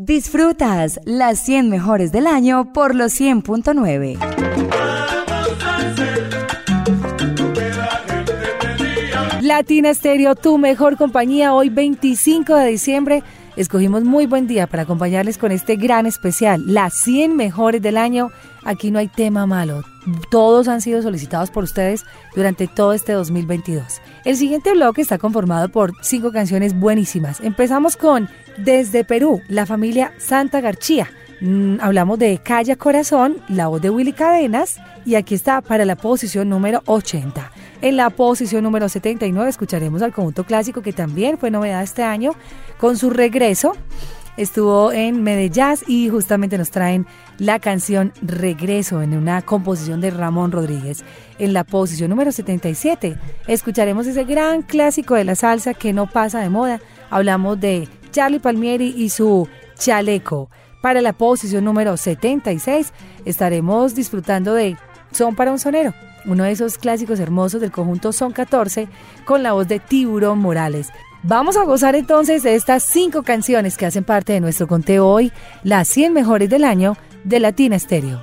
Disfrutas las 100 mejores del año por los 100.9. Latina Stereo, tu mejor compañía, hoy 25 de diciembre. Escogimos muy buen día para acompañarles con este gran especial, las 100 mejores del año. Aquí no hay tema malo, todos han sido solicitados por ustedes durante todo este 2022. El siguiente bloque está conformado por cinco canciones buenísimas. Empezamos con Desde Perú, la familia Santa García. Mm, hablamos de Calla Corazón, la voz de Willy Cadenas, y aquí está para la posición número 80. En la posición número 79 escucharemos al conjunto clásico que también fue novedad este año con su regreso. Estuvo en Medellín y justamente nos traen la canción Regreso en una composición de Ramón Rodríguez. En la posición número 77 escucharemos ese gran clásico de la salsa que no pasa de moda. Hablamos de Charlie Palmieri y su Chaleco. Para la posición número 76 estaremos disfrutando de Son para un sonero uno de esos clásicos hermosos del conjunto Son 14, con la voz de Tiburón Morales. Vamos a gozar entonces de estas cinco canciones que hacen parte de nuestro conteo hoy, las 100 mejores del año de Latina Stereo.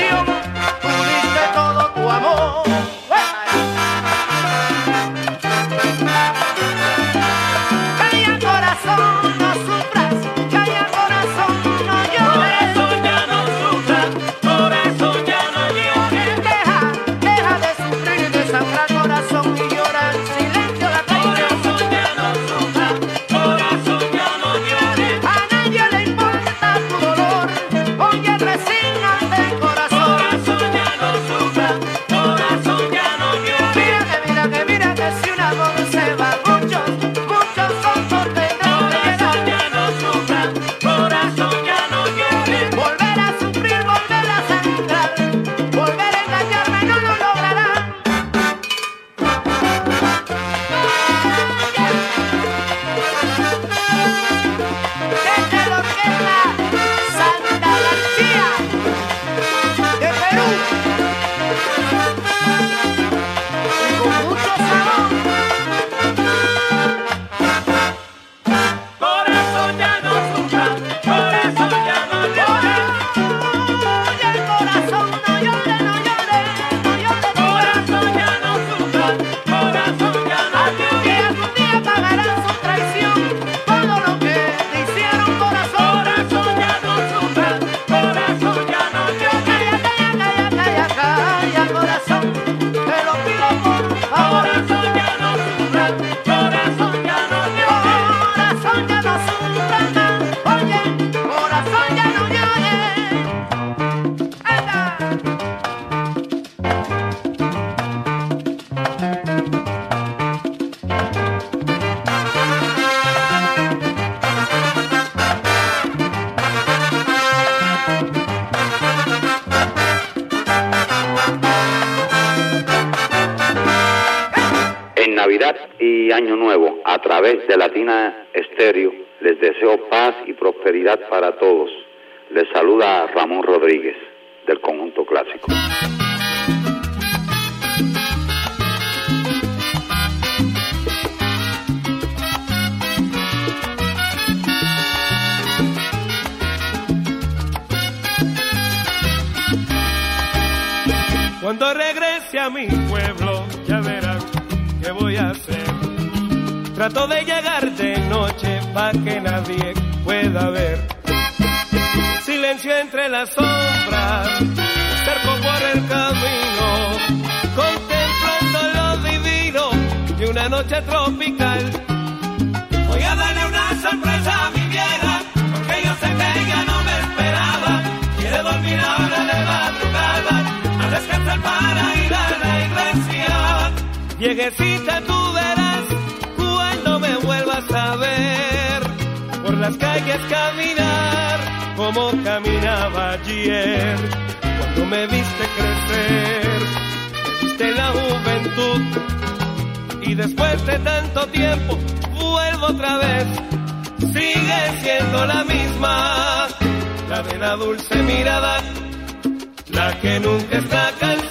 prosperidad para todos. Les saluda Ramón Rodríguez del conjunto clásico. Cuando regrese a mi pueblo, ya verán ¿qué voy a hacer? Trato de llegar de noche pa' que nadie Silencio entre las sombras, cerco por el camino, contemplando lo divino de una noche tropical. Voy a darle una sorpresa a mi vieja, porque yo sé que ella no me esperaba. Quiere dormir ahora de madrugada, a descansar para ir a la iglesia. Viejecita, tú verás cuando me vuelvas a ver por las calles caminar como caminaba ayer. Cuando me viste crecer, viste la juventud y después de tanto tiempo vuelvo otra vez. Sigue siendo la misma, la de la dulce mirada, la que nunca está cansada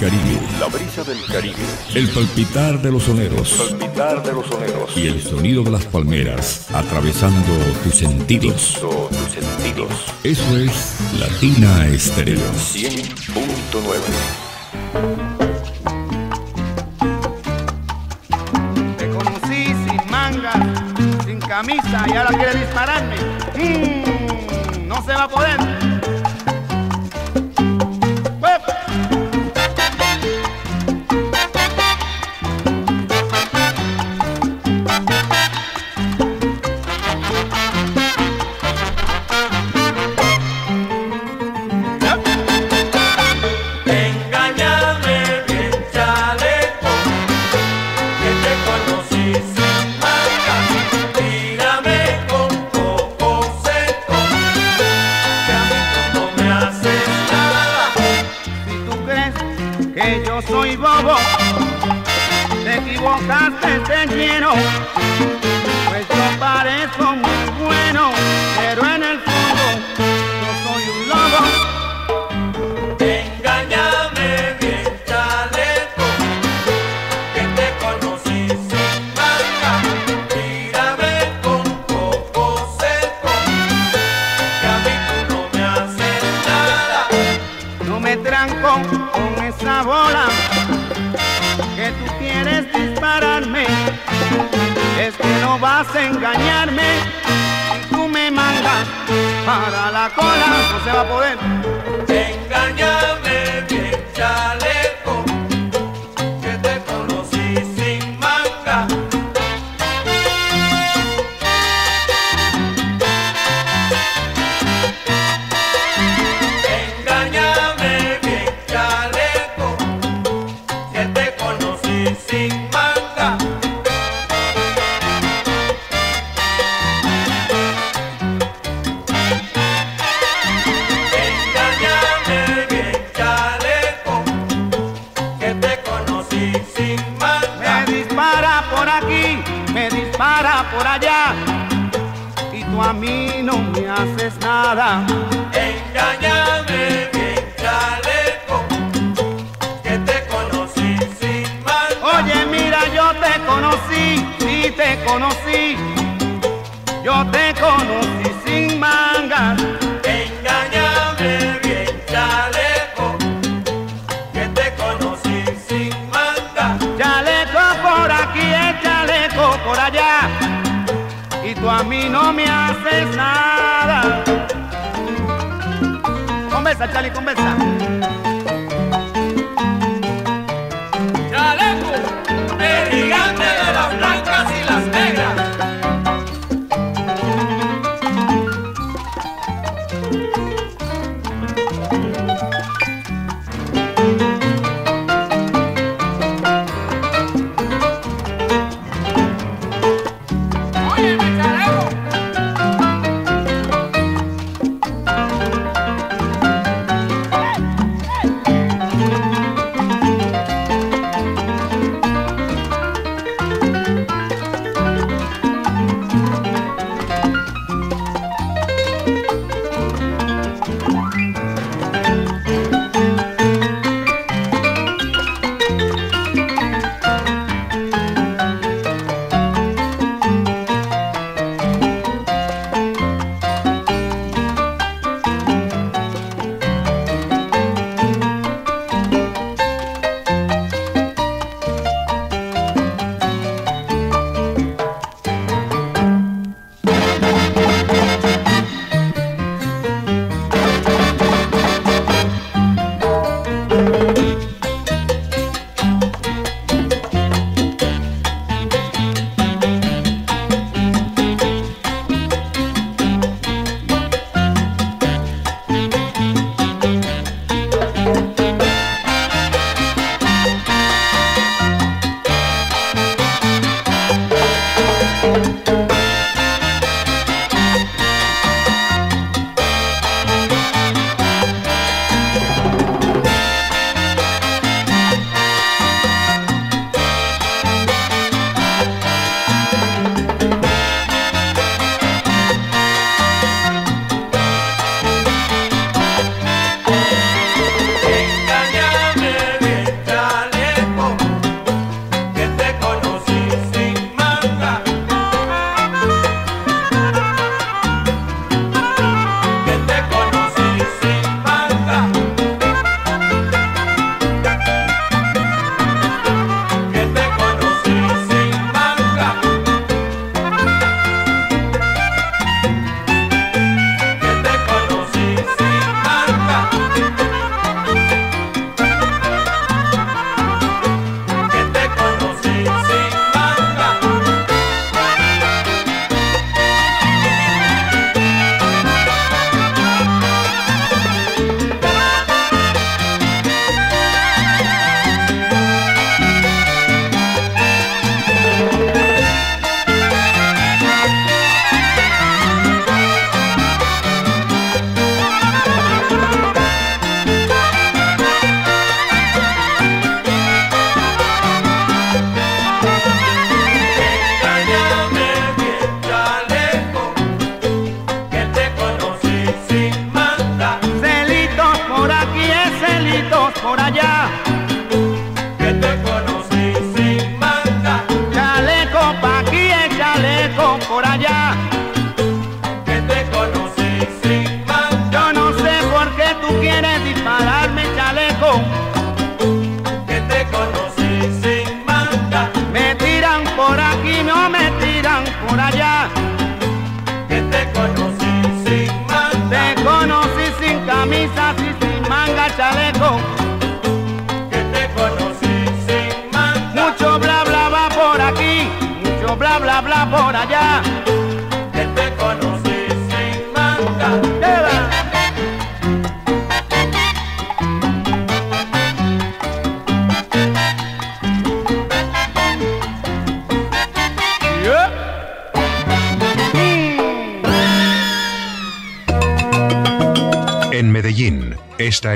Caribe, La brisa del Caribe, el palpitar de los soneros palpitar de los soneros, y el sonido de las palmeras atravesando tus sentidos. todos tus sentidos. Eso es Latina Estéreo. 100.9. Te conocí sin manga, sin camisa y ahora quiere dispararme. Mm, no se va a poder.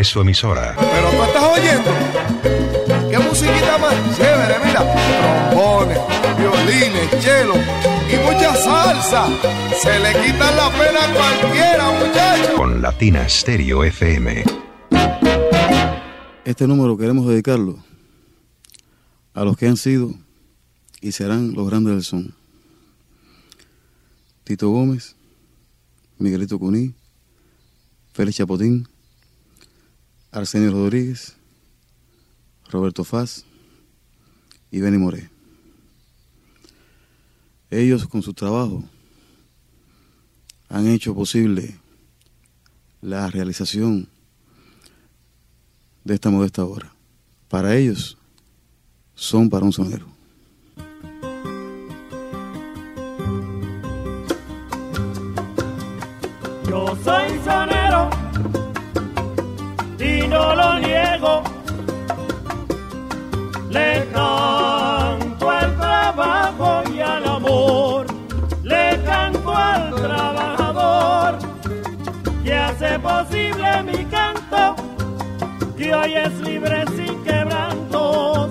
Es su emisora. Pero tú estás oyendo. ¿Qué musiquita más chévere? Mira, trombones, violines. chelo y mucha salsa. Se le quitan la pena a cualquiera, muchachos. Con Latina Stereo FM. Este número queremos dedicarlo a los que han sido y serán los grandes del son. Tito Gómez, Miguelito Cuní, Félix Chapotín, Arsenio Rodríguez, Roberto Faz y Benny Moré. Ellos con su trabajo han hecho posible la realización de esta modesta obra. Para ellos son para un sonero. Yo soy sonero y no lo niego. Le canto al trabajo y al amor. Le canto al trabajador que hace posible mi canto, que hoy es libre sin quebrantos,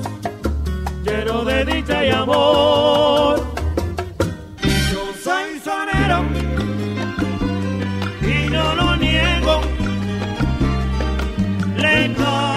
lleno de dicha y amor. Le canto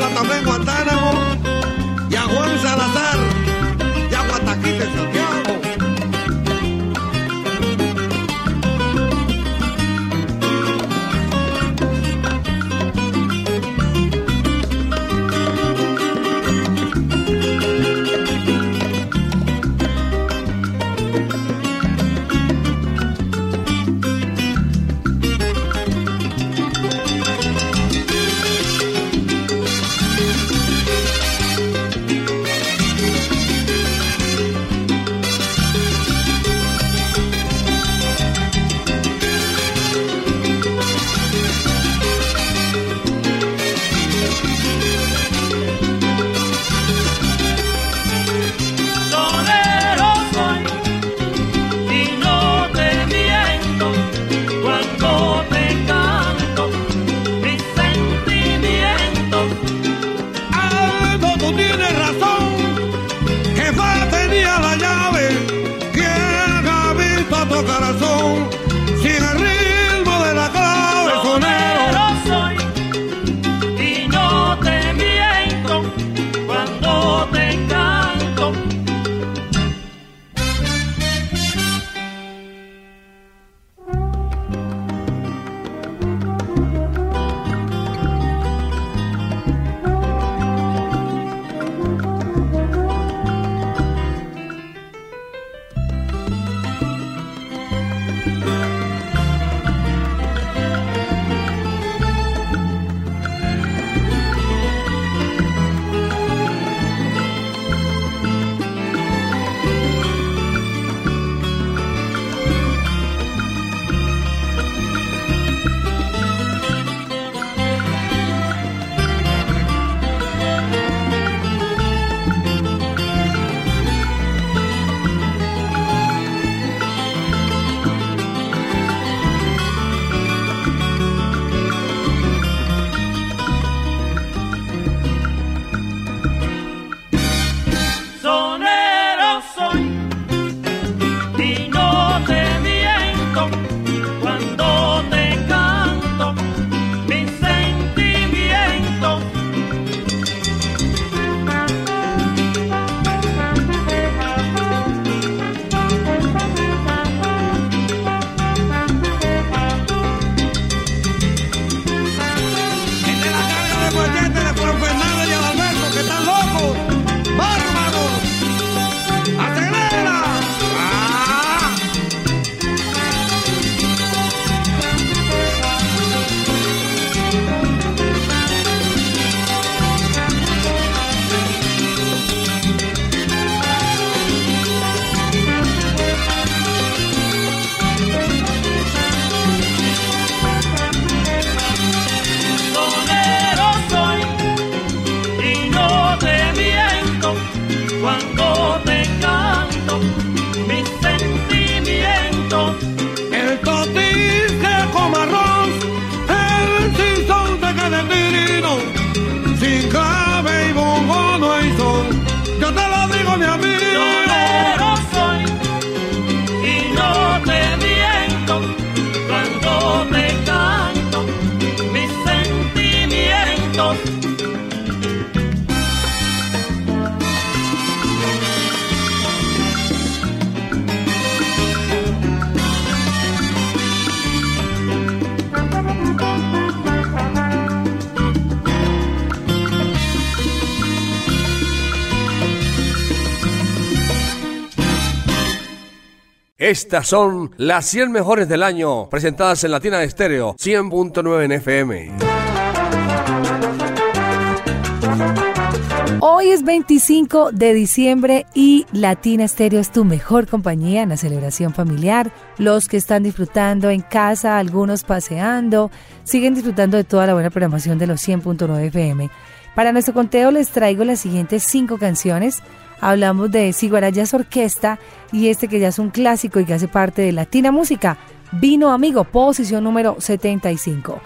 la en Estas son las 100 mejores del año, presentadas en Latina Estéreo 100.9 en FM. Hoy es 25 de diciembre y Latina Estéreo es tu mejor compañía en la celebración familiar. Los que están disfrutando en casa, algunos paseando, siguen disfrutando de toda la buena programación de los 100.9 FM. Para nuestro conteo les traigo las siguientes cinco canciones. Hablamos de Ciguarayas Orquesta y este que ya es un clásico y que hace parte de Latina Música. Vino Amigo, posición número 75.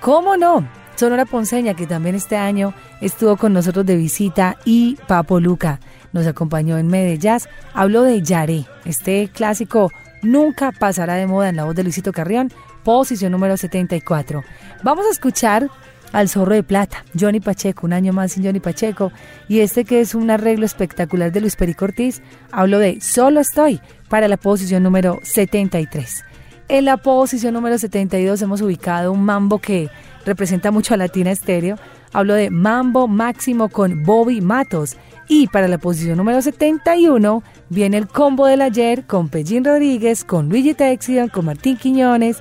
¿Cómo no? Sonora Ponceña, que también este año estuvo con nosotros de visita, y Papo Luca nos acompañó en Medellín. Habló de Yaré, este clásico nunca pasará de moda en la voz de Luisito Carrión, posición número 74. Vamos a escuchar al Zorro de Plata, Johnny Pacheco, un año más sin Johnny Pacheco, y este que es un arreglo espectacular de Luis Perico Ortiz, hablo de Solo Estoy para la posición número 73. En la posición número 72 hemos ubicado un mambo que representa mucho a Latina Estéreo. Hablo de Mambo Máximo con Bobby Matos. Y para la posición número 71 viene el combo del ayer con Pellín Rodríguez, con Luigi Texion, con Martín Quiñones,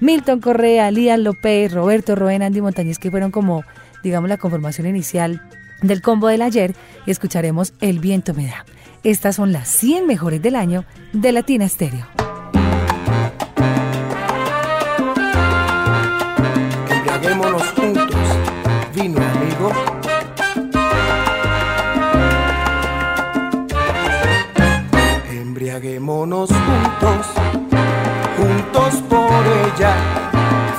Milton Correa, Lían López, Roberto Roen, Andy Montañez, que fueron como, digamos, la conformación inicial del combo del ayer. Y escucharemos El viento me da. Estas son las 100 mejores del año de Latina Estéreo. Embriaguémonos juntos, vino amigo. Embriaguémonos juntos por ella.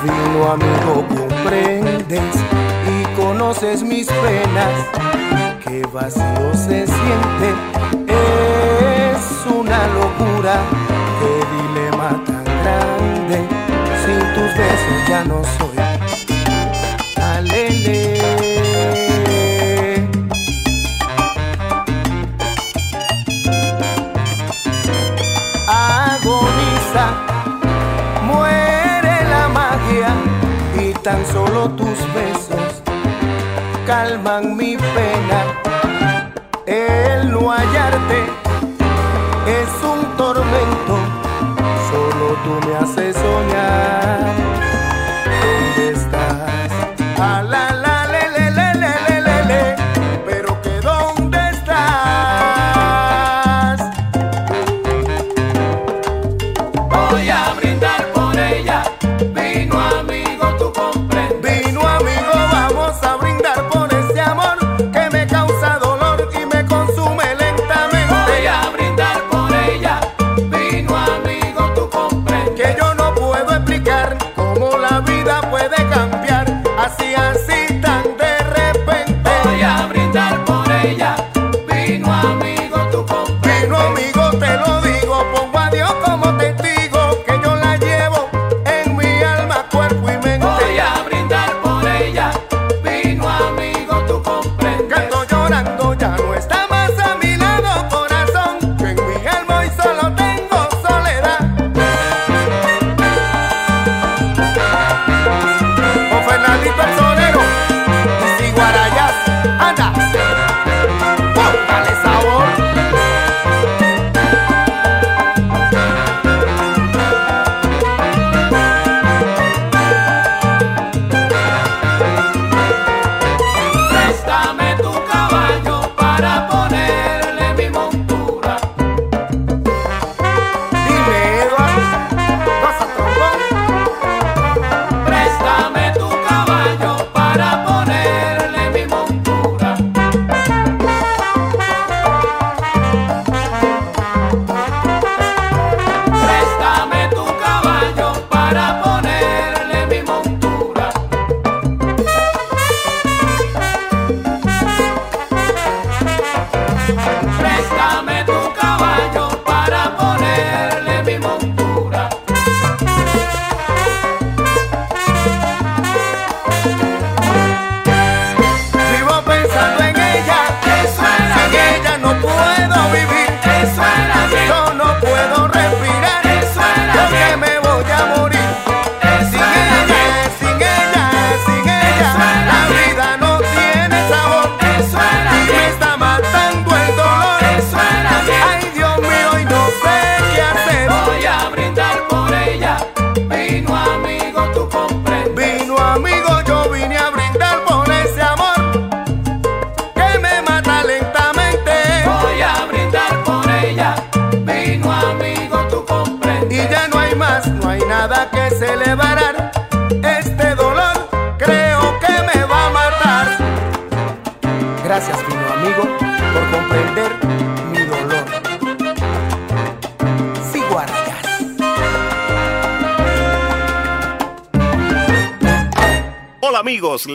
Vino amigo, comprendes y conoces mis penas. Qué vacío se siente, es una locura. Qué dilema tan grande, sin tus besos ya no soy. Tan solo tus besos calman mi pena. El no hallarte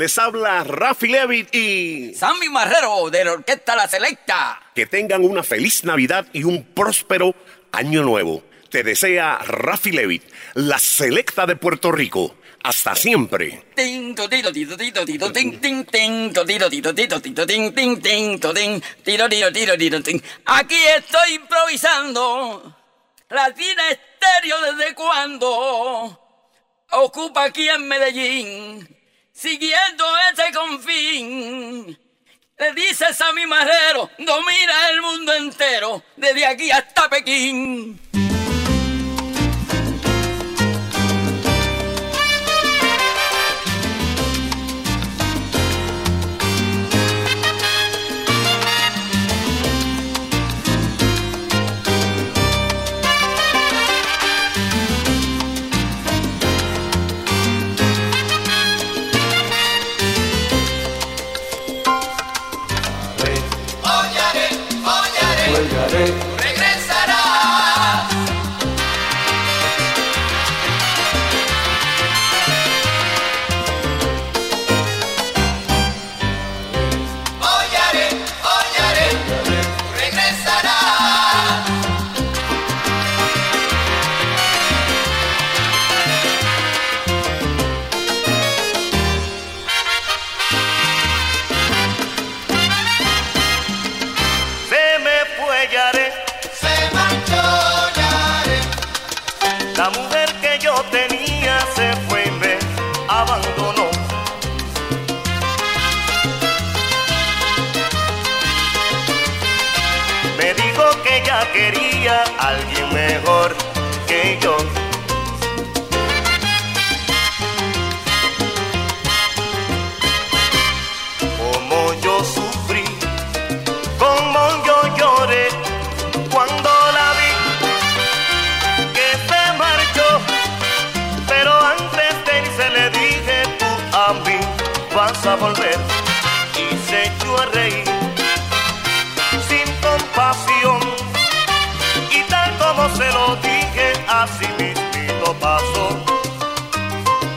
les habla Rafi Levitt y Sammy Marrero de la Orquesta La Selecta. Que tengan una feliz Navidad y un próspero año nuevo. Te desea Rafi Levitt, la Selecta de Puerto Rico. Hasta siempre. Aquí estoy improvisando. Latina Estéreo desde cuando ocupa aquí en Medellín siguiendo este confín. Le dices a mi marrero, domina el mundo entero, desde aquí hasta Pekín. a volver. Y se echó a reír sin compasión. Y tal como se lo dije, así mismito pasó.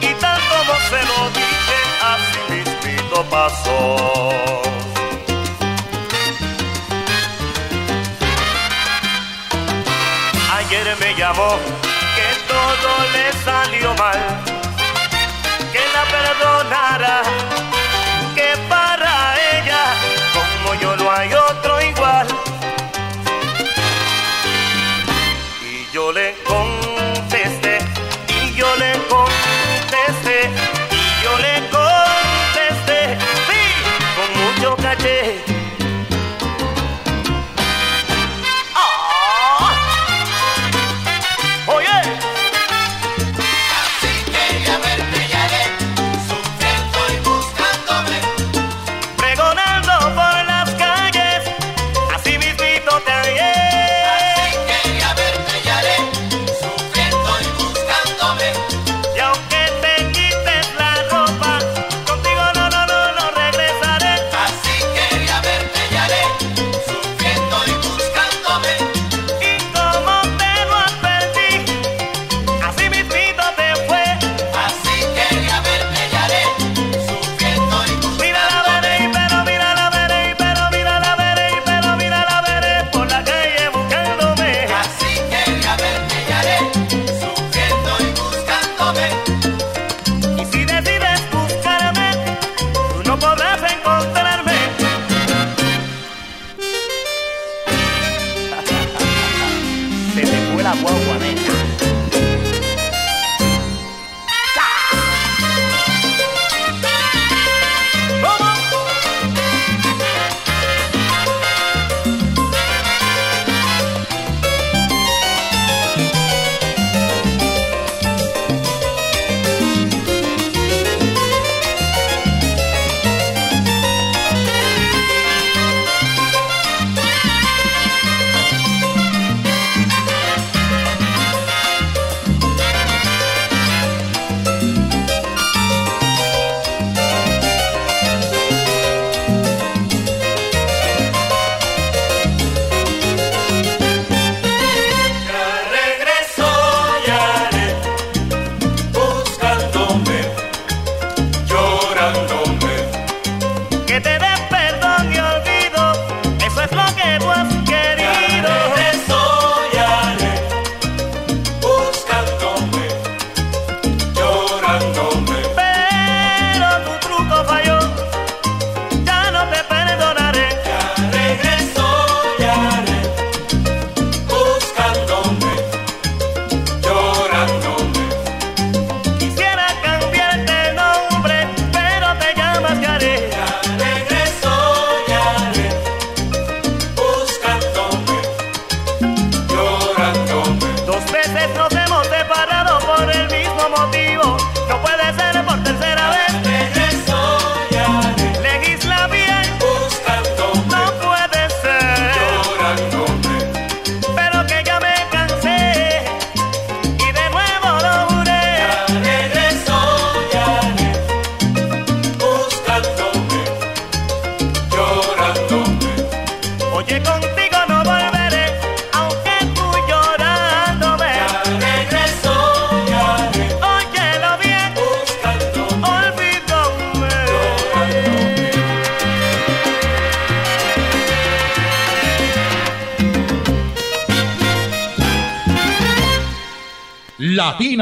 Y tal como se lo dije, así mismito pasó. Ayer me llamó que todo le salió mal sayonara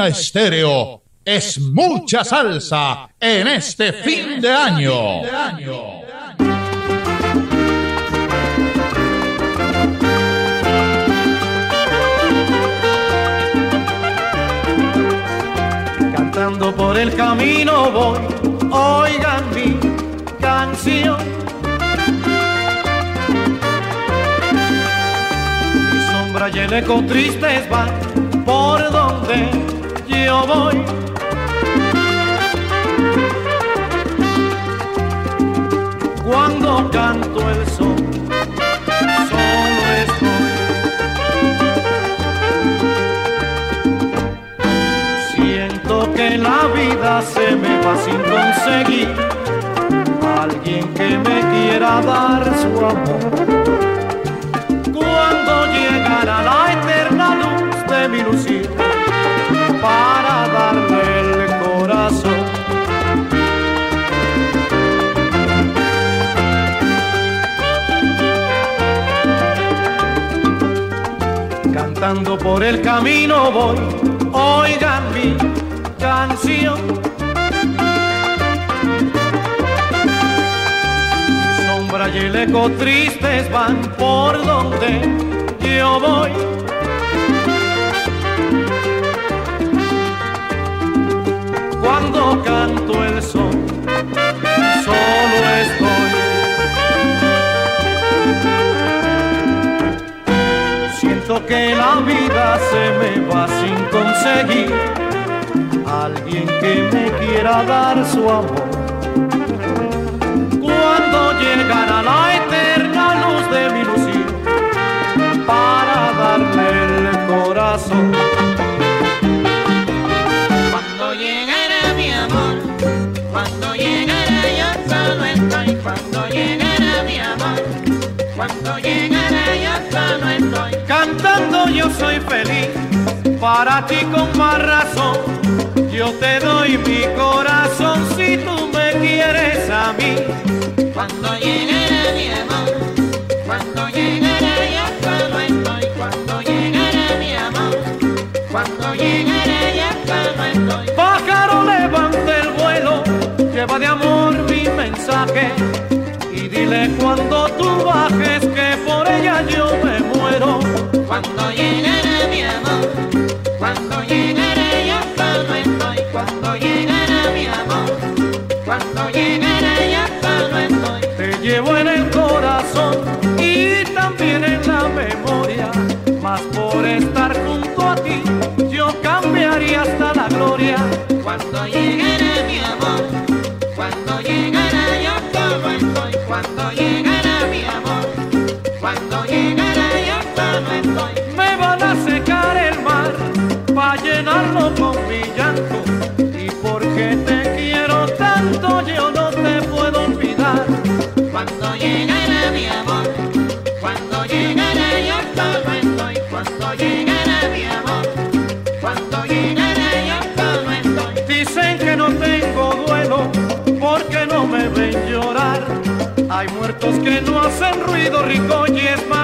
Estéreo es mucha salsa en este fin de año. Cantando por el camino voy, oigan mi canción. Mi sombra y el eco tristes van por donde yo voy. Cuando canto el sol, solo estoy. Siento que la vida se me va sin conseguir alguien que me quiera dar su amor. Cantando por el camino voy, oigan mi canción. Mi sombra y el eco tristes van por donde yo voy. Cuando canto Que la vida se me va sin conseguir alguien que me quiera dar su amor. Cuando llegará la eterna luz de mi lucir para darle el corazón. Cuando llegará yo solo estoy. Cantando yo soy feliz, para ti con más razón. Yo te doy mi corazón si tú me quieres a mí. Cuando llegará mi amor, cuando llegará yo solo estoy, cuando llegará mi amor, cuando llegará yo solo estoy. Pájaro levanta el vuelo, lleva de amor mi mensaje dile cuando tú bajes que por ella yo me muero. Cuando llegará mi amor, cuando llegará yo solo estoy, cuando llegará mi amor, cuando llegará yo solo estoy. Te llevo en el corazón y también en la memoria, más por estar junto a ti yo cambiaría hasta la gloria. Cuando llegará mi amor, cuando llegará yo solo estoy, cuando llegará mi amor, cuando llegará yo solo estoy. Dicen que no tengo duelo porque no me ven llorar. Hay muertos que no hacen ruido rico y es más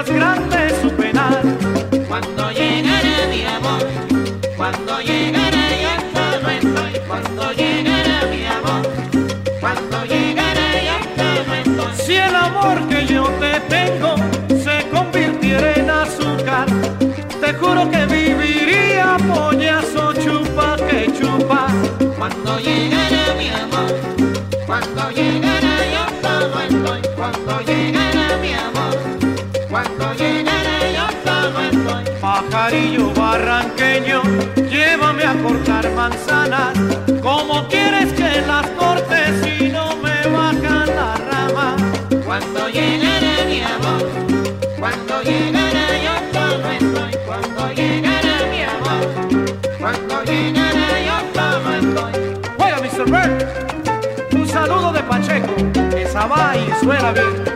Pajarillo barranqueño, llévame a cortar manzanas. ¿Cómo quieres que las cortes si no me bajan la rama? Cuando llegará mi amor, cuando llegará yo solo estoy, cuando llegará mi amor, cuando llegará yo solo estoy. Juega Mr. Bird, un saludo de Pacheco, esa va y suena bien.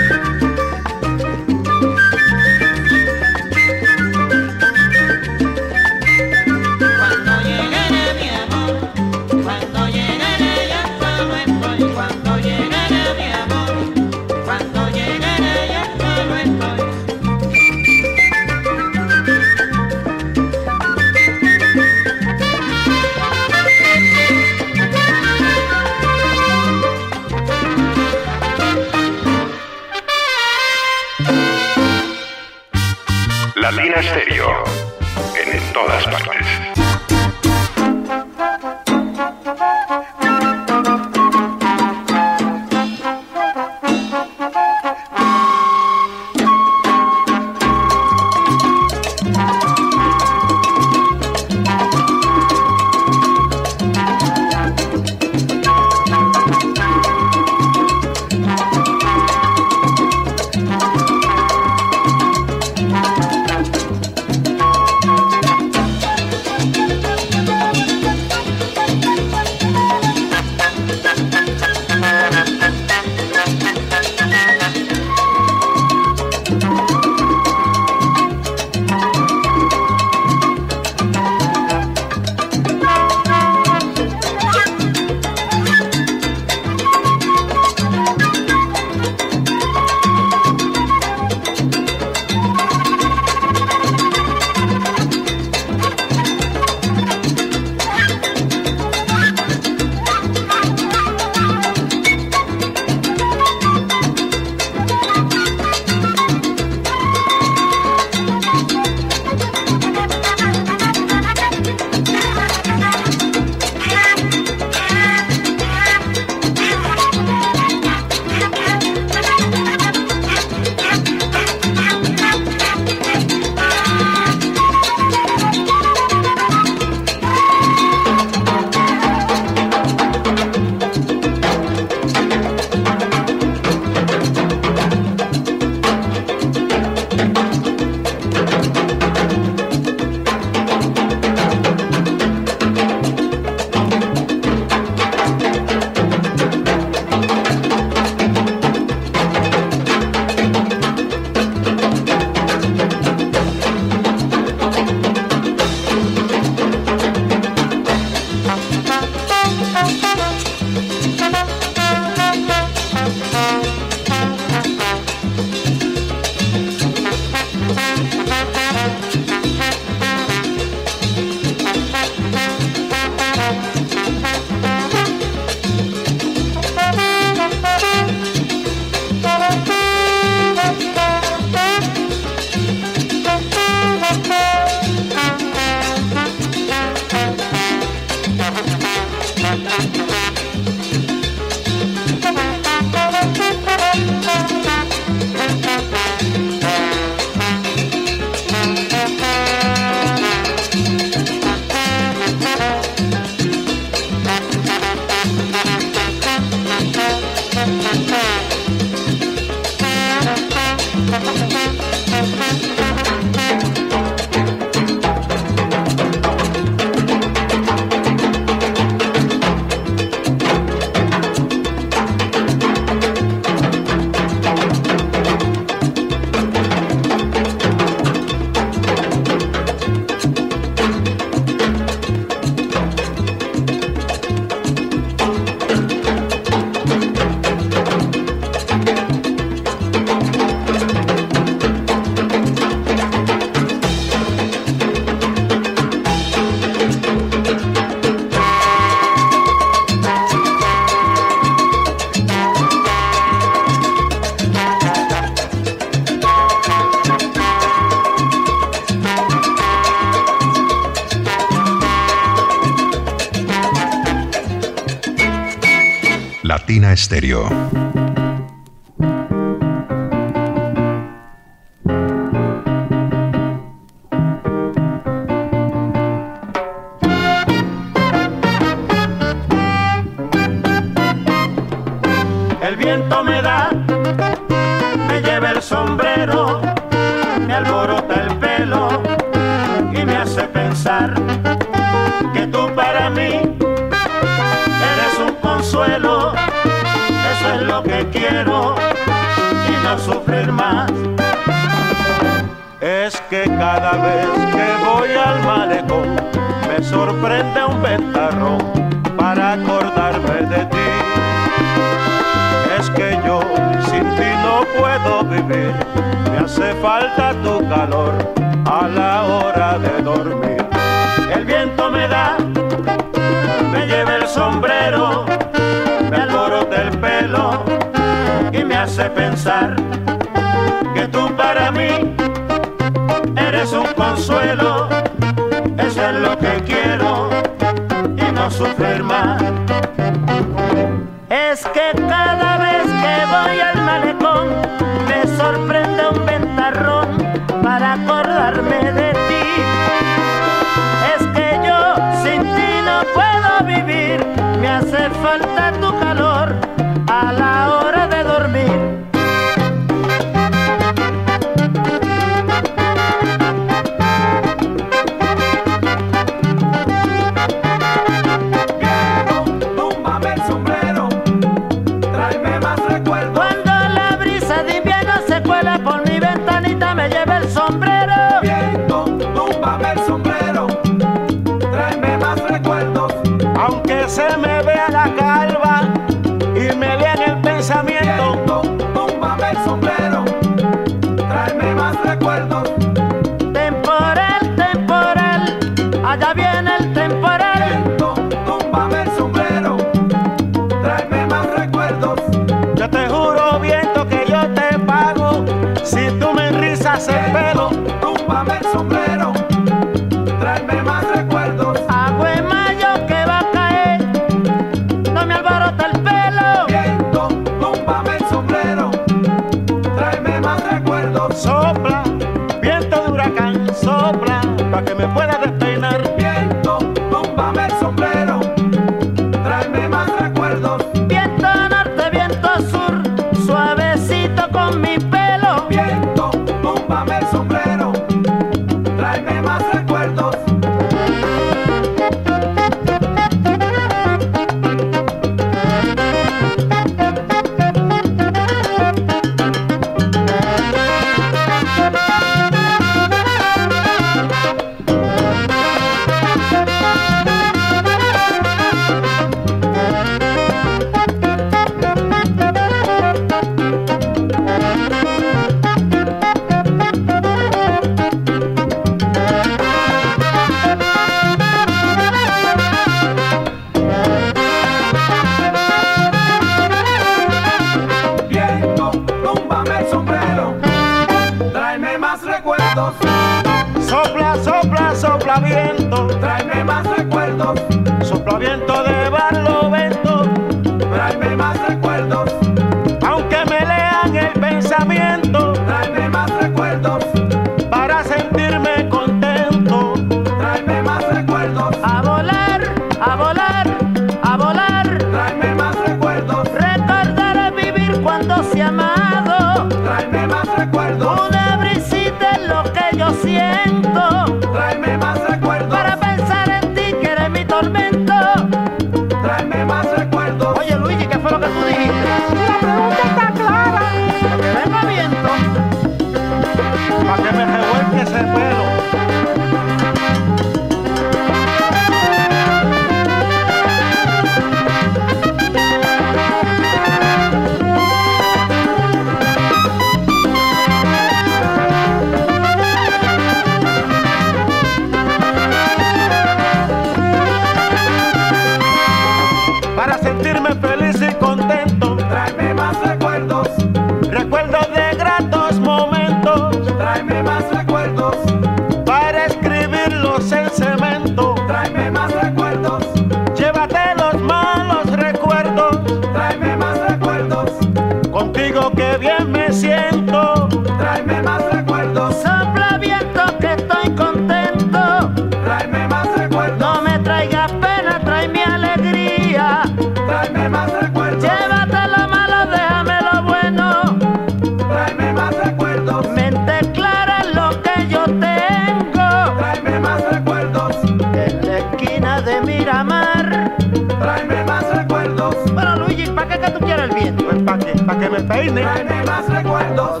Peine. Tráeme más recuerdos.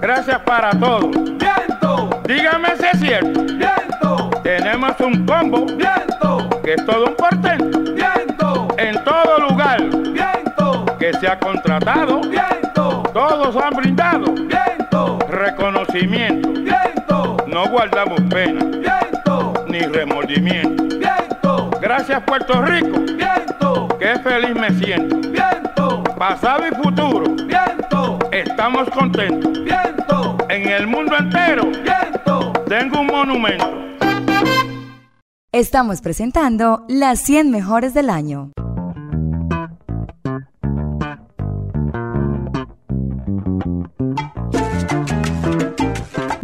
Gracias para todos. Viento, Dígame si es cierto. viento, Tenemos un combo viento, que es todo un portento. viento, En todo lugar viento, que se ha contratado, viento, todos han brindado viento, reconocimiento. viento, No guardamos pena remordimiento. viento, Gracias Puerto Rico, viento, qué feliz me siento. viento, Pasado y futuro, viento, estamos contentos. viento, En el mundo entero viento. tengo un monumento. Estamos presentando las 100 mejores del año.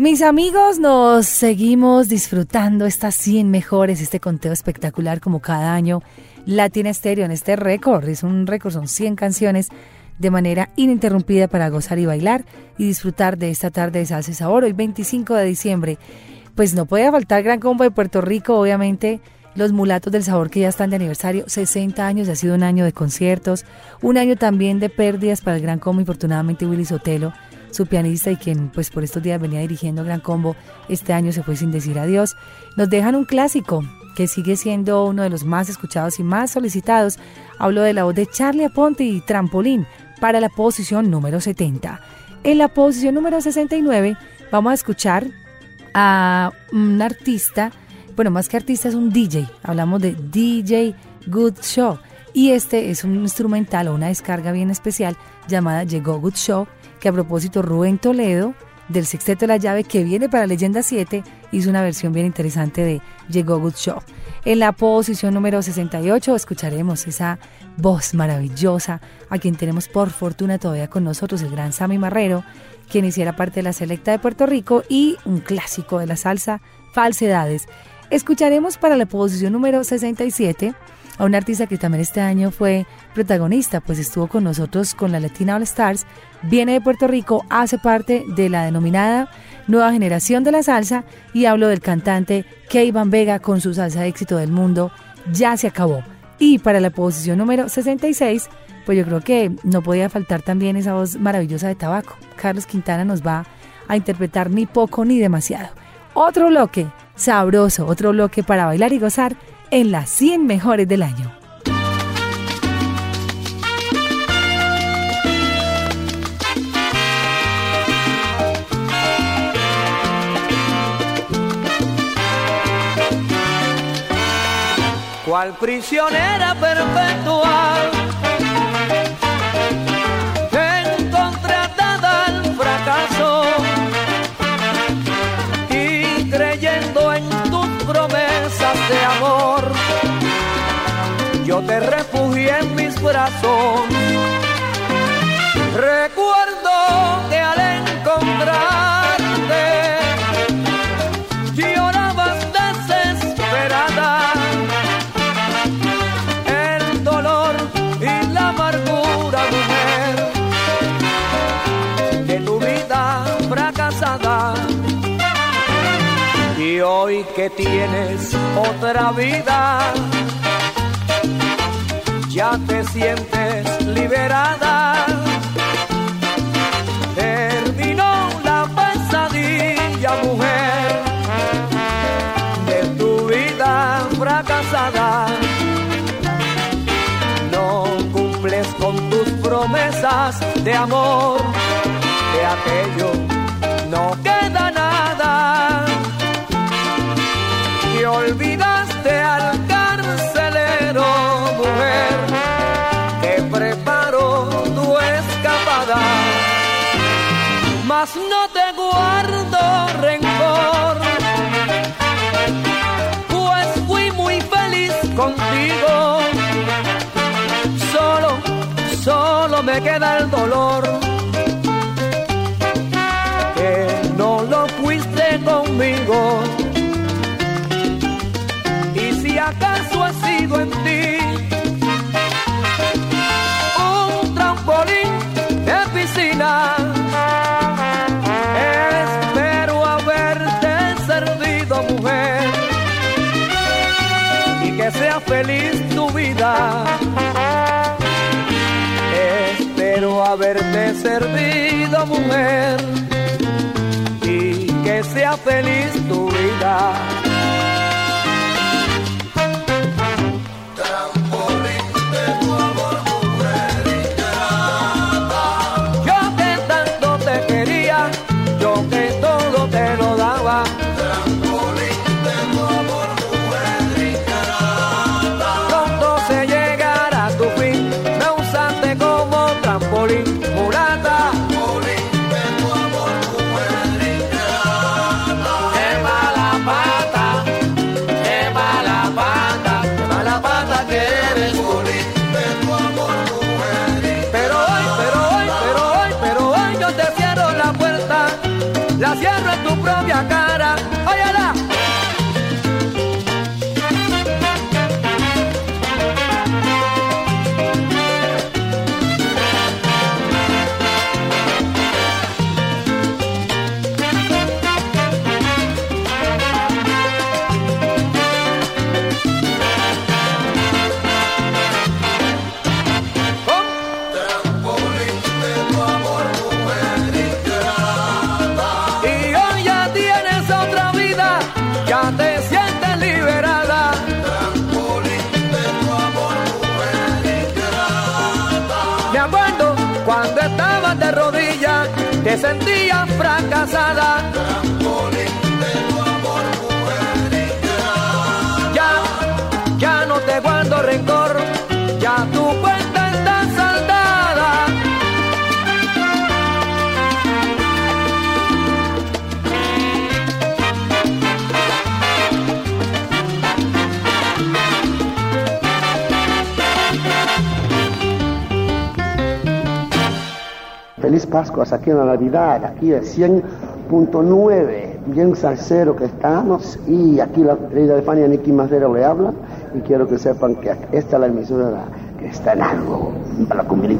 Mis amigos, nos seguimos disfrutando estas 100 mejores, este conteo espectacular como cada año. Latina Stereo en este récord, es un récord, son 100 canciones de manera ininterrumpida para gozar y bailar y disfrutar de esta tarde de salsa y sabor. Hoy 25 de diciembre, pues no puede faltar Gran Combo de Puerto Rico, obviamente los mulatos del sabor que ya están de aniversario, 60 años, ha sido un año de conciertos, un año también de pérdidas para el Gran Combo, infortunadamente Willy Sotelo, su pianista y quien pues por estos días venía dirigiendo Gran Combo, este año se fue sin decir adiós. Nos dejan un clásico que sigue siendo uno de los más escuchados y más solicitados. Hablo de la voz de Charlie Aponte y Trampolín para la posición número 70. En la posición número 69 vamos a escuchar a un artista, bueno, más que artista es un DJ, hablamos de DJ Good Show. Y este es un instrumental o una descarga bien especial llamada Llegó Good Show, que a propósito Rubén Toledo del Sexteto de la Llave que viene para Leyenda 7 hizo una versión bien interesante de Llegó Good Show. En la posición número 68 escucharemos esa voz maravillosa a quien tenemos por fortuna todavía con nosotros, el gran Sammy Marrero, quien hiciera parte de la selecta de Puerto Rico y un clásico de la salsa, Falsedades. Escucharemos para la posición número 67 a un artista que también este año fue protagonista, pues estuvo con nosotros con la Latina All Stars, viene de Puerto Rico, hace parte de la denominada nueva generación de la salsa y hablo del cantante Van Vega con su salsa de éxito del mundo, Ya se acabó. Y para la posición número 66, pues yo creo que no podía faltar también esa voz maravillosa de tabaco. Carlos Quintana nos va a interpretar ni poco ni demasiado. Otro bloque sabroso, otro bloque para bailar y gozar en las 100 mejores del año. cual prisionera perpetua. Encontré atada al fracaso y creyendo de amor, yo te refugié en mis brazos. Recuerdo que tienes otra vida, ya te sientes liberada. Terminó la pesadilla, mujer, de tu vida fracasada no cumples con tus promesas de amor, de aquello No te guardo rencor, pues fui muy feliz contigo solo, solo me queda el dolor. Que no lo fuiste conmigo. Y si acaso ha sido en que sea feliz tu vida. Espero haberte servido, mujer, y que sea feliz tu vida. Me acuerdo cuando estabas de rodillas, te sentías fracasada. Ya, ya no te guardo rencor, ya tu Pascuas aquí en la Navidad, aquí de 100.9, bien salsero que estamos y aquí la querida Fania Nicky Macero le habla y quiero que sepan que esta es la emisora que está en algo, para la cumbia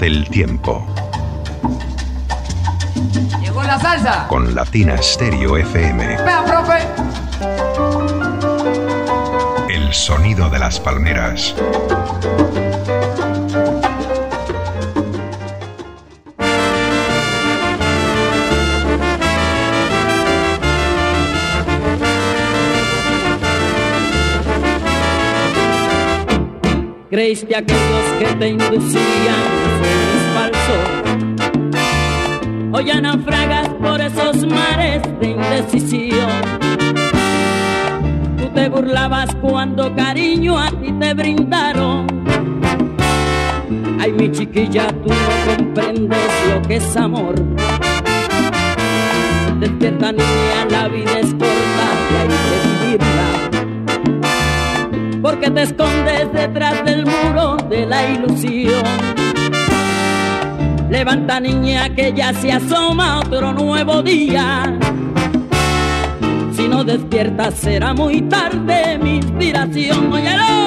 del tiempo. Llegó la salsa. Con Latina Stereo FM. Vea, profe. El sonido de las palmeras. Creíste aquellos que te inducían falsos. Hoy ya naufragas por esos mares de indecisión. Tú te burlabas cuando cariño a ti te brindaron. Ay, mi chiquilla, tú no comprendes lo que es amor. Despierta niña, la vida es corta y hay que vivirla porque te escondes detrás del muro de la ilusión. Levanta niña que ya se asoma otro nuevo día. Si no despiertas será muy tarde mi inspiración. Óyelo.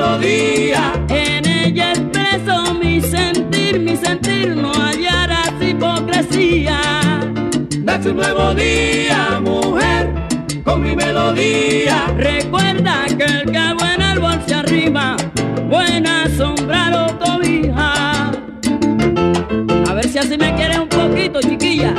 Melodía. En ella expreso mi sentir, mi sentir, no hallarás hipocresía. Nace un nuevo día, mujer, con mi melodía. Recuerda que el que buen árbol se arriba, buena sombra lo cobija. A ver si así me quieres un poquito, chiquilla.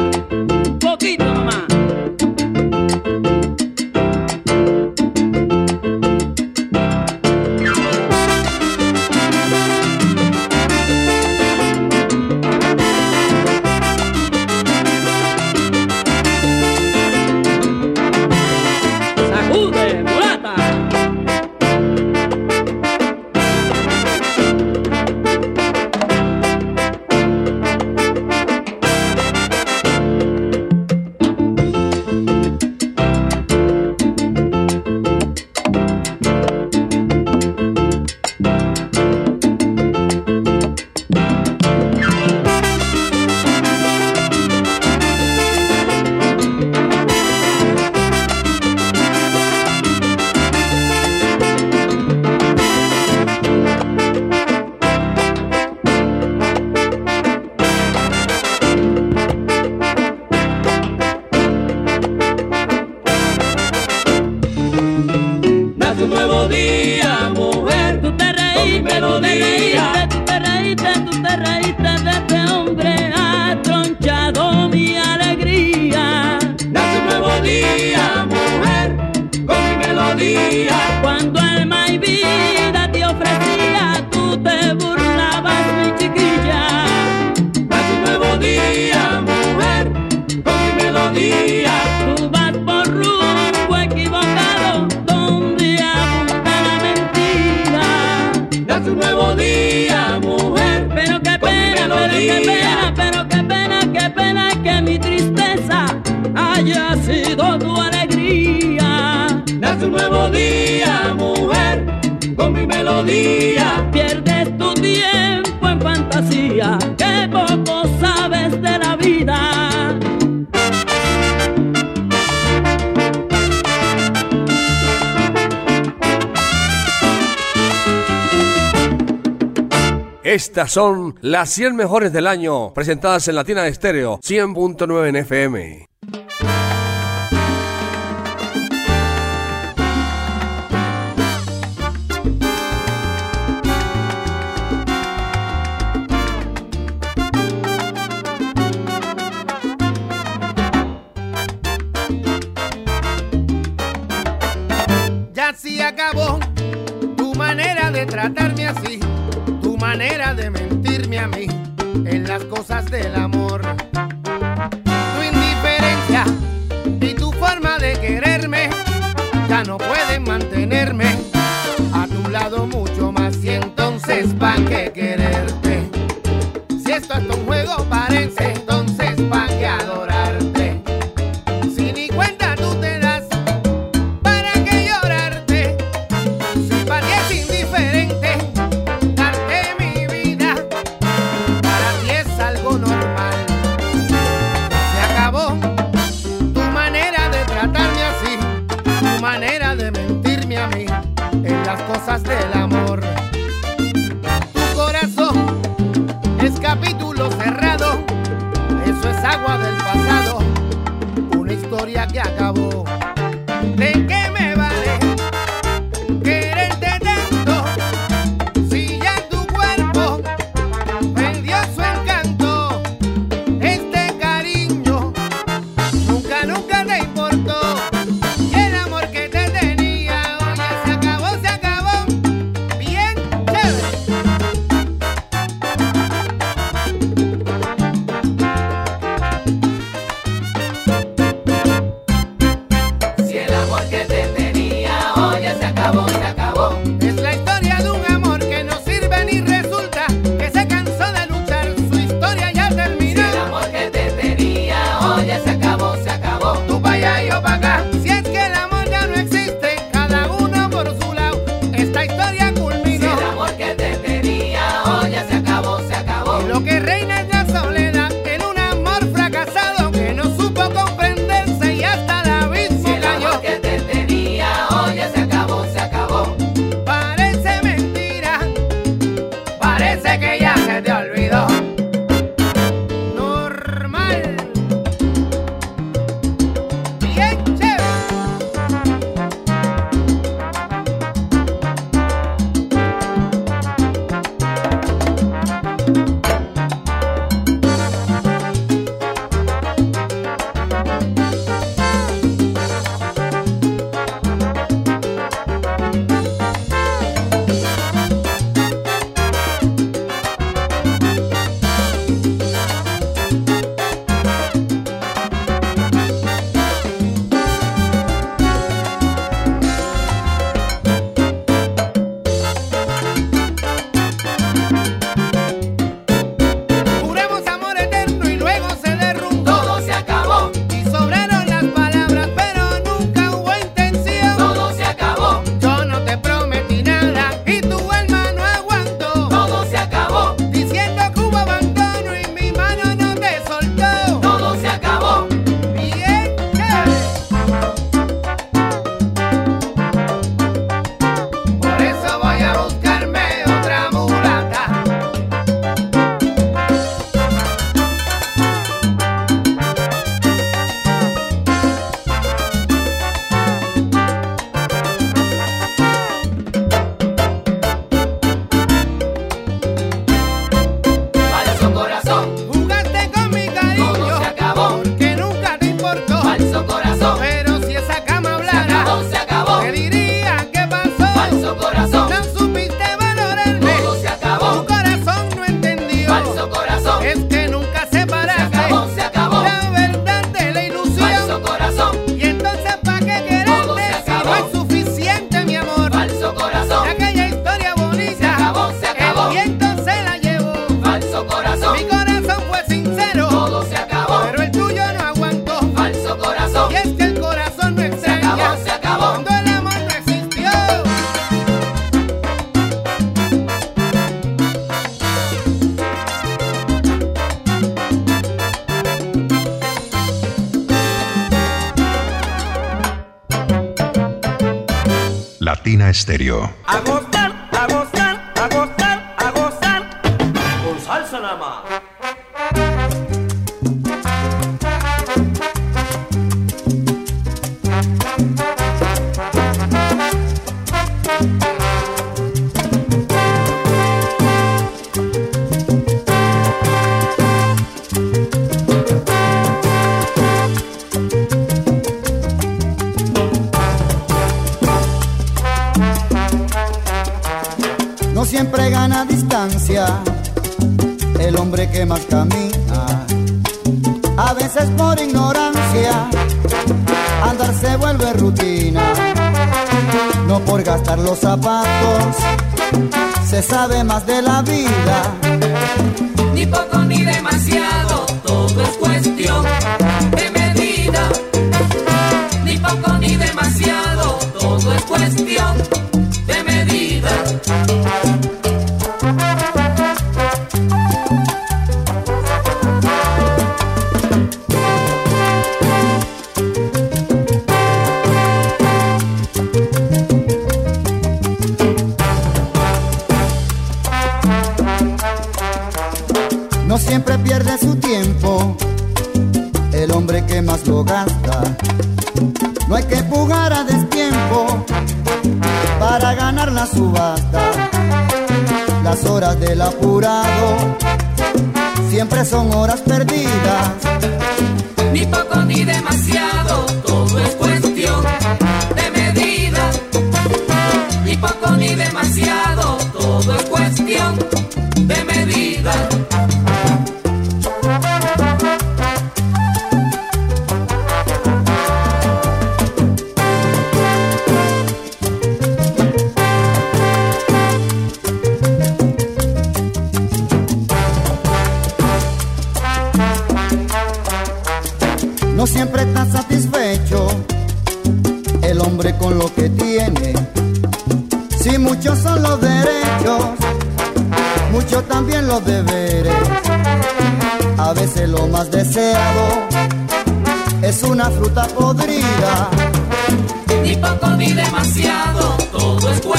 Estas son las 100 mejores del año, presentadas en Latina Estéreo 100.9 en FM. banquete.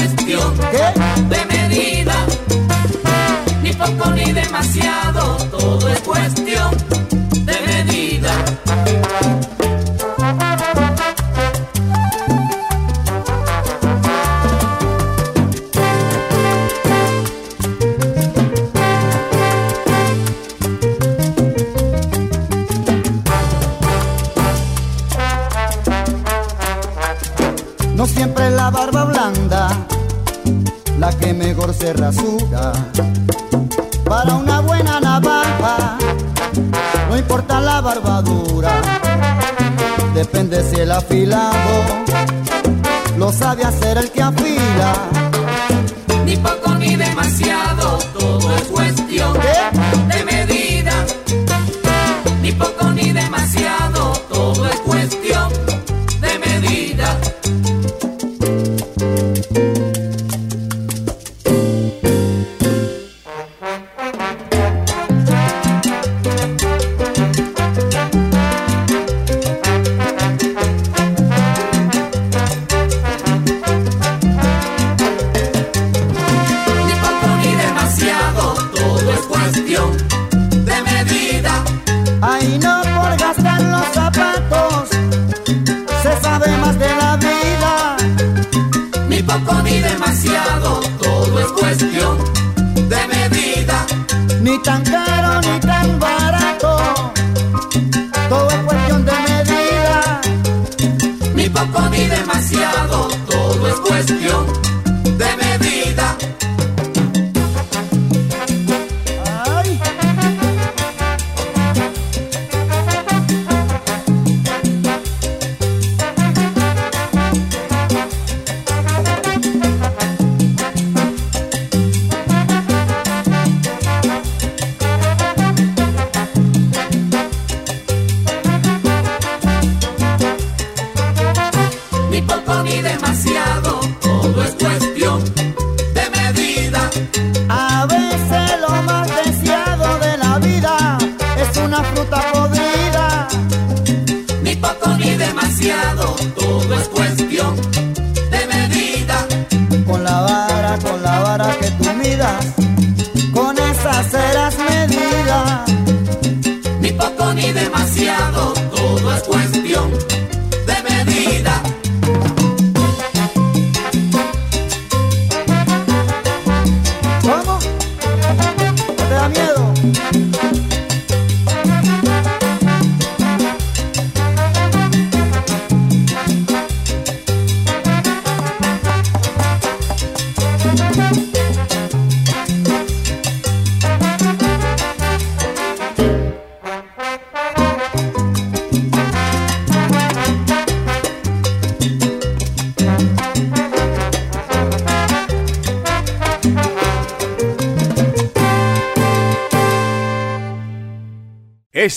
De medida. Ni poco ni demasiado,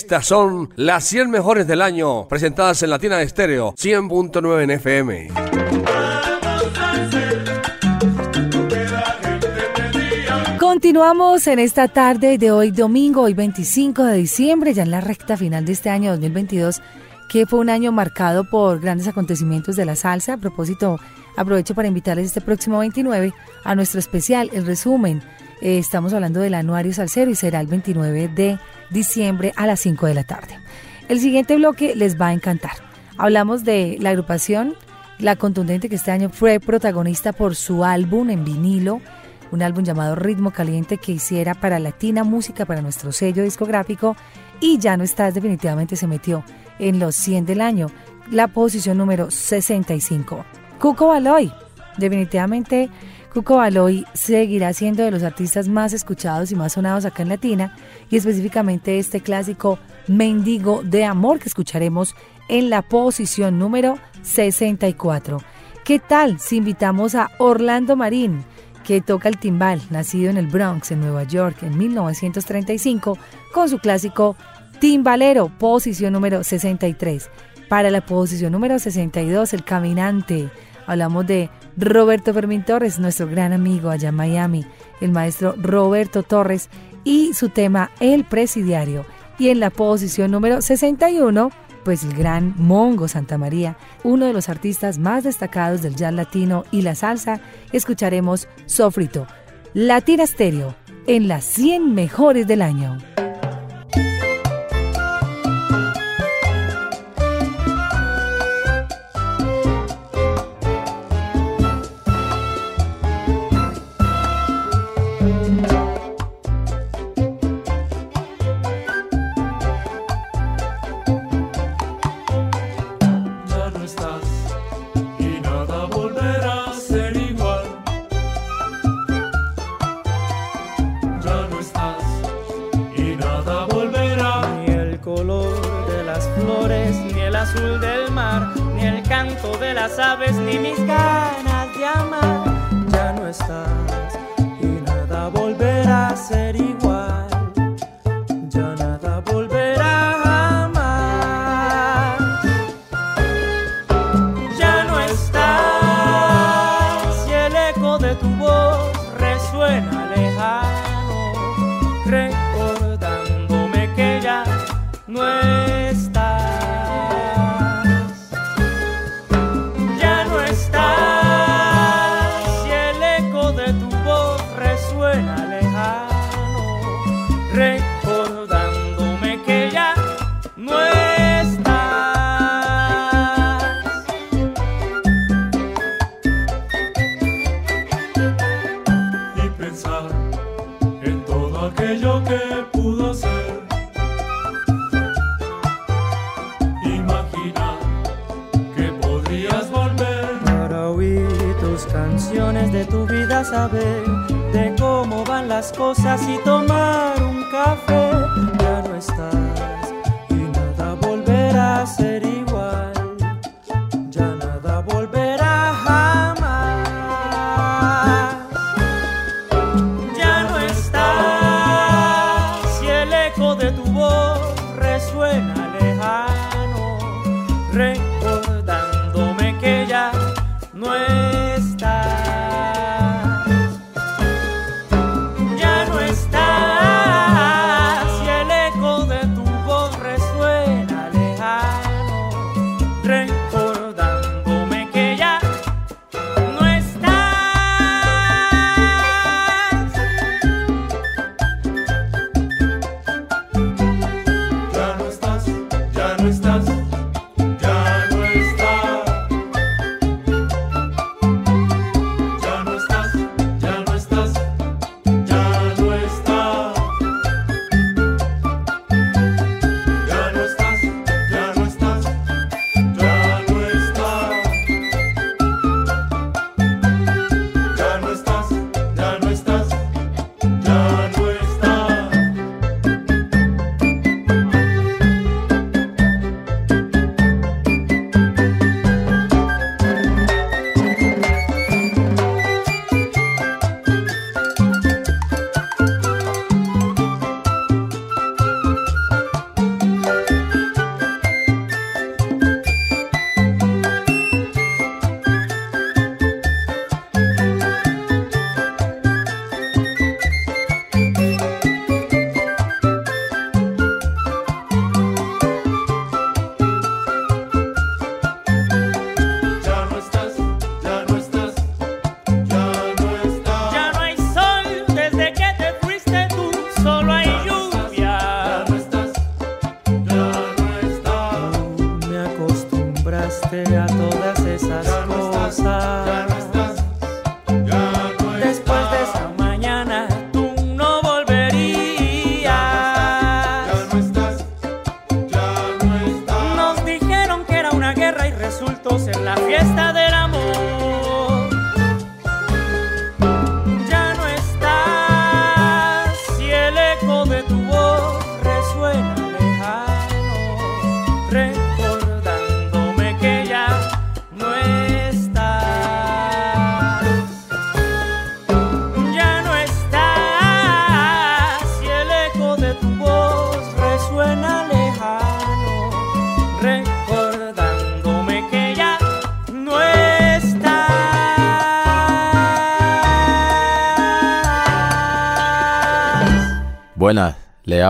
Estas son las 100 mejores del año, presentadas en Latina Estéreo 100.9 en FM. Continuamos en esta tarde de hoy domingo, hoy 25 de diciembre, ya en la recta final de este año 2022, que fue un año marcado por grandes acontecimientos de la salsa. A propósito, aprovecho para invitarles este próximo 29 a nuestro especial, el resumen. Eh, estamos hablando del anuario salsero y será el 29 de diciembre a las 5 de la tarde. El siguiente bloque les va a encantar. Hablamos de la agrupación La Contundente que este año fue protagonista por su álbum en vinilo, un álbum llamado Ritmo Caliente que hiciera para Latina Música, para nuestro sello discográfico y ya no estás definitivamente se metió en los 100 del año, la posición número 65. Cuco Baloy, definitivamente Cuco Baloy seguirá siendo de los artistas más escuchados y más sonados acá en Latina y específicamente este clásico Mendigo de Amor que escucharemos en la posición número 64. ¿Qué tal si invitamos a Orlando Marín, que toca el timbal, nacido en el Bronx, en Nueva York, en 1935, con su clásico Timbalero, posición número 63. Para la posición número 62, El Caminante. Hablamos de Roberto Fermín Torres, nuestro gran amigo allá en Miami, el maestro Roberto Torres y su tema El Presidiario. Y en la posición número 61, pues el gran Mongo Santa María, uno de los artistas más destacados del jazz latino y la salsa, escucharemos Sofrito, Latina Stereo, en las 100 mejores del año. Las aves, ni mis ganas de amar. Ya no estás de tu vida, saber de cómo van las cosas y tomar un café.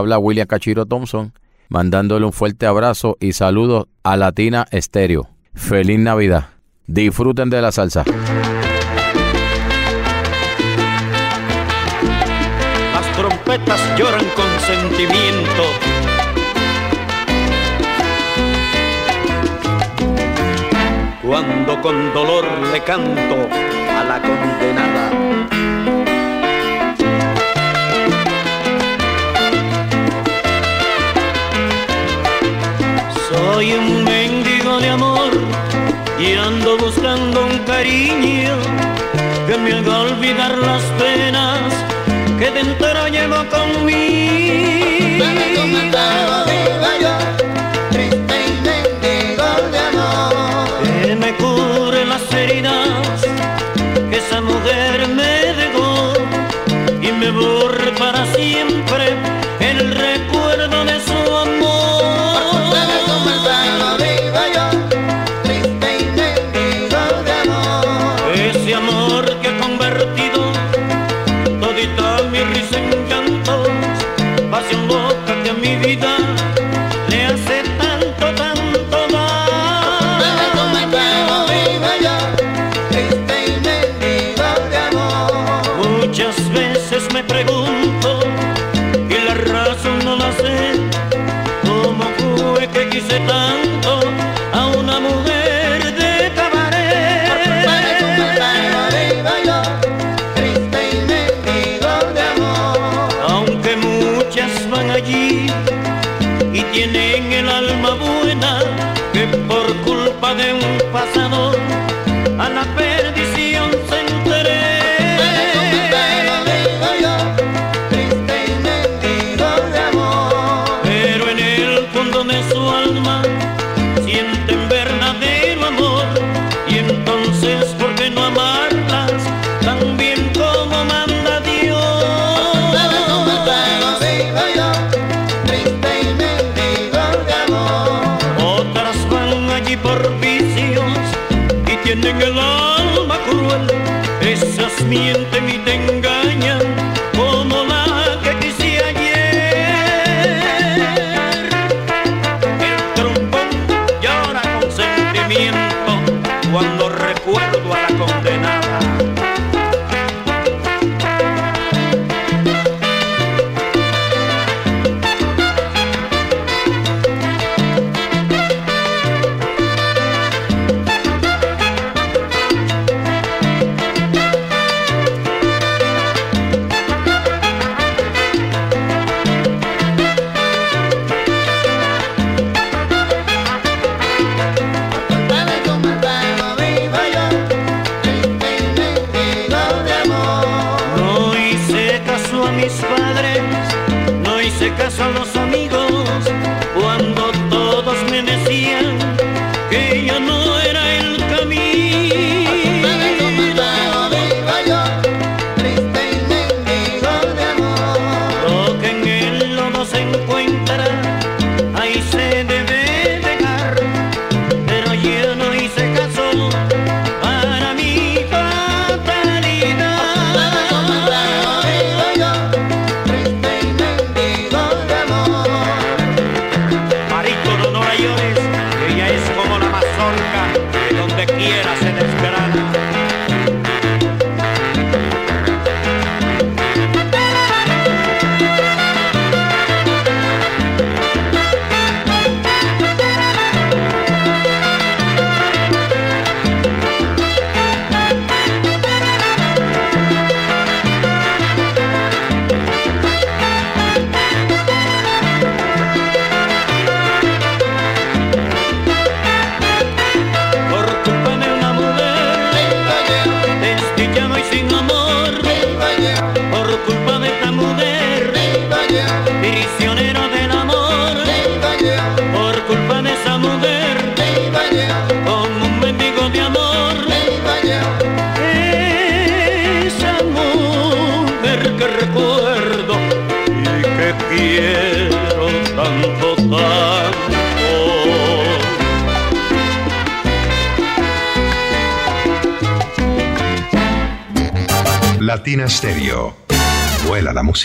habla William Cachiro Thompson, mandándole un fuerte abrazo y saludos a Latina Estéreo. Feliz Navidad. Disfruten de la salsa. Las trompetas lloran con sentimiento. Cuando con dolor le canto a la condenada cariño que me haga olvidar las penas que dentro llevo conmigo. Que me cure las heridas que esa mujer me dejó y me borre para siempre.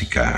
tóxica.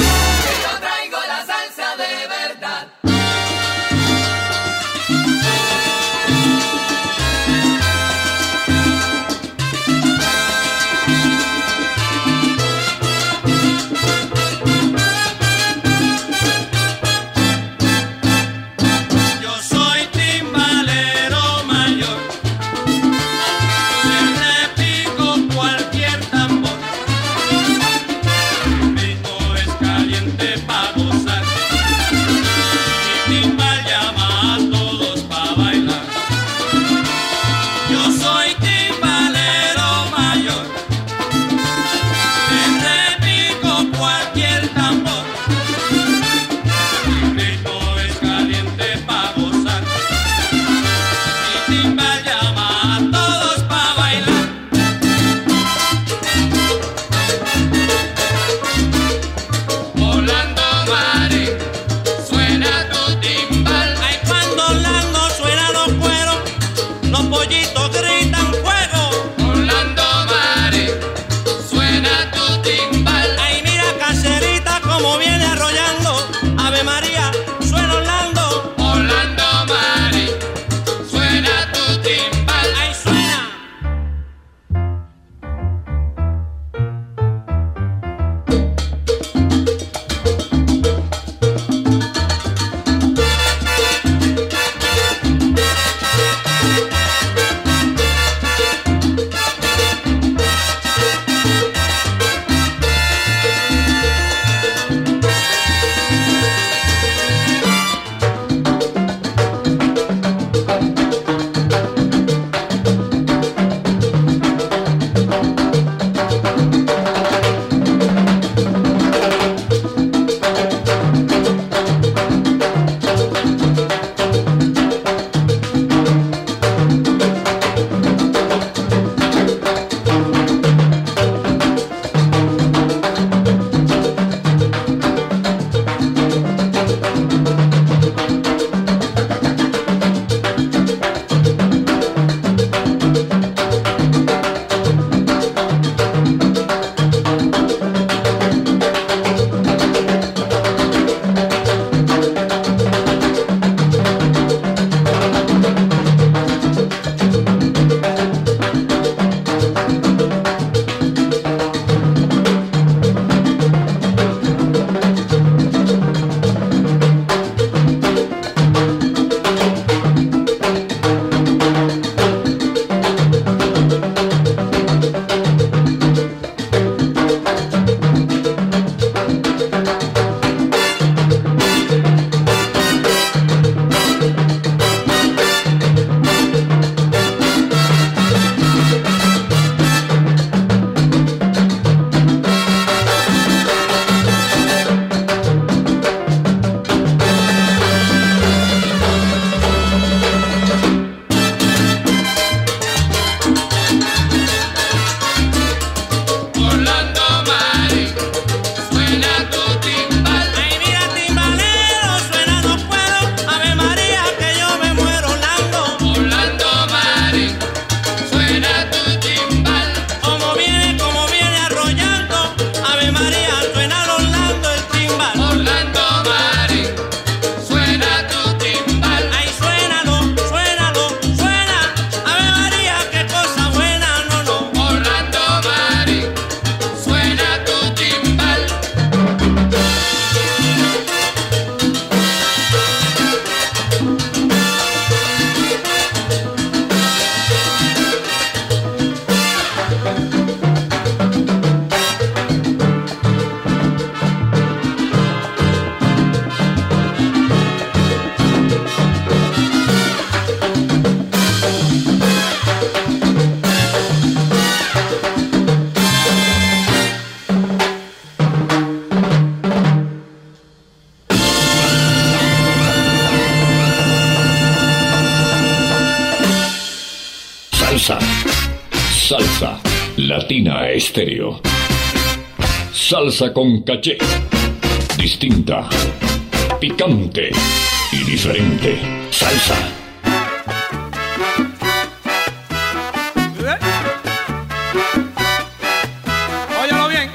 salsa con caché. Distinta, picante y diferente. Salsa. Óyalo bien.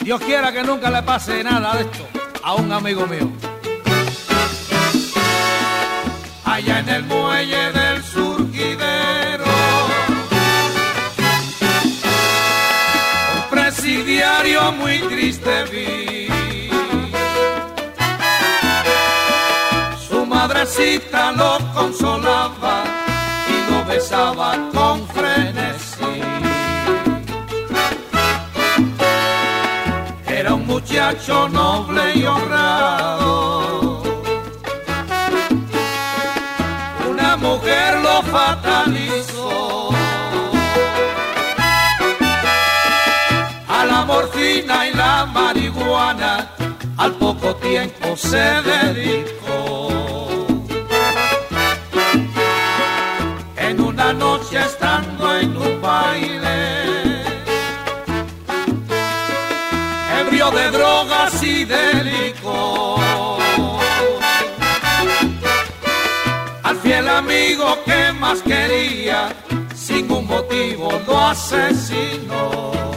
Dios quiera que nunca le pase nada de esto a un amigo mío. Allá en el muelle de Su madrecita lo consolaba y lo besaba con frenesí. Era un muchacho noble y honrado. Una mujer lo fatalizó. Morfina y la marihuana al poco tiempo se dedicó. En una noche estando en un baile, ebrio de drogas y de. Al fiel amigo que más quería, sin un motivo lo asesinó.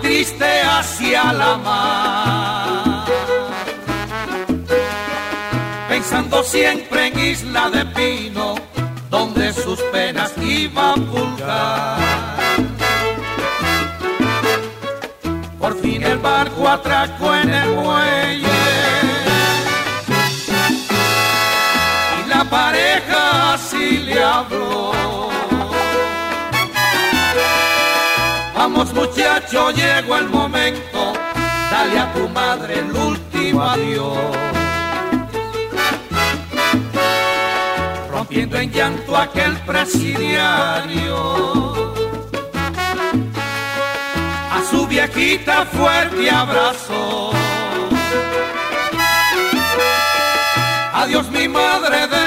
Triste hacia la mar pensando siempre en Isla de Pino, donde sus penas iban a pulgar. Por fin el barco atracó en el muelle Vamos muchacho, llegó el momento, dale a tu madre el último adiós. rompiendo en llanto aquel presidiario. A su viejita fuerte abrazó. Adiós mi madre del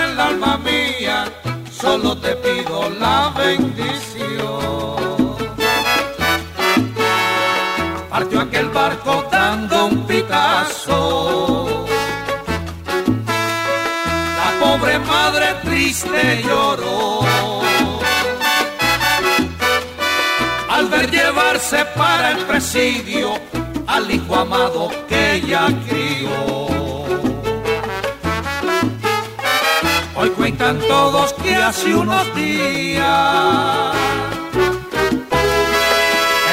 triste lloró. Al ver llevarse para el presidio al hijo amado que ella crió. Hoy cuentan todos que hace unos días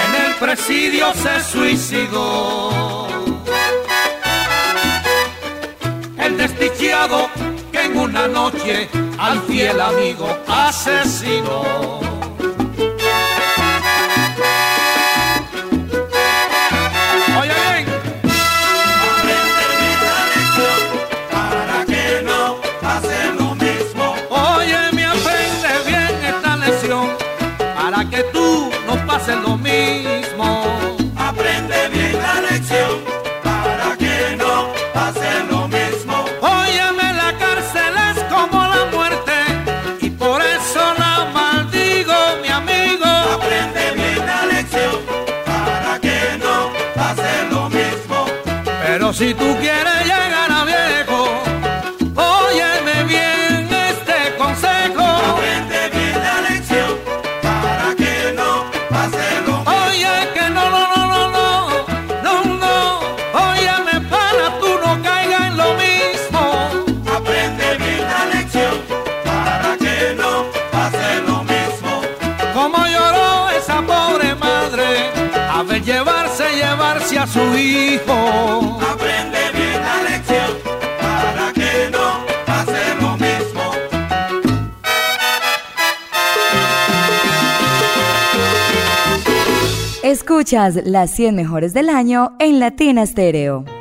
en el presidio se suicidó. El desdichado una noche al fiel amigo asesinó. A su hijo. Aprende bien la lección para que no pase lo mismo. Escuchas las 100 mejores del año en Latina Stereo.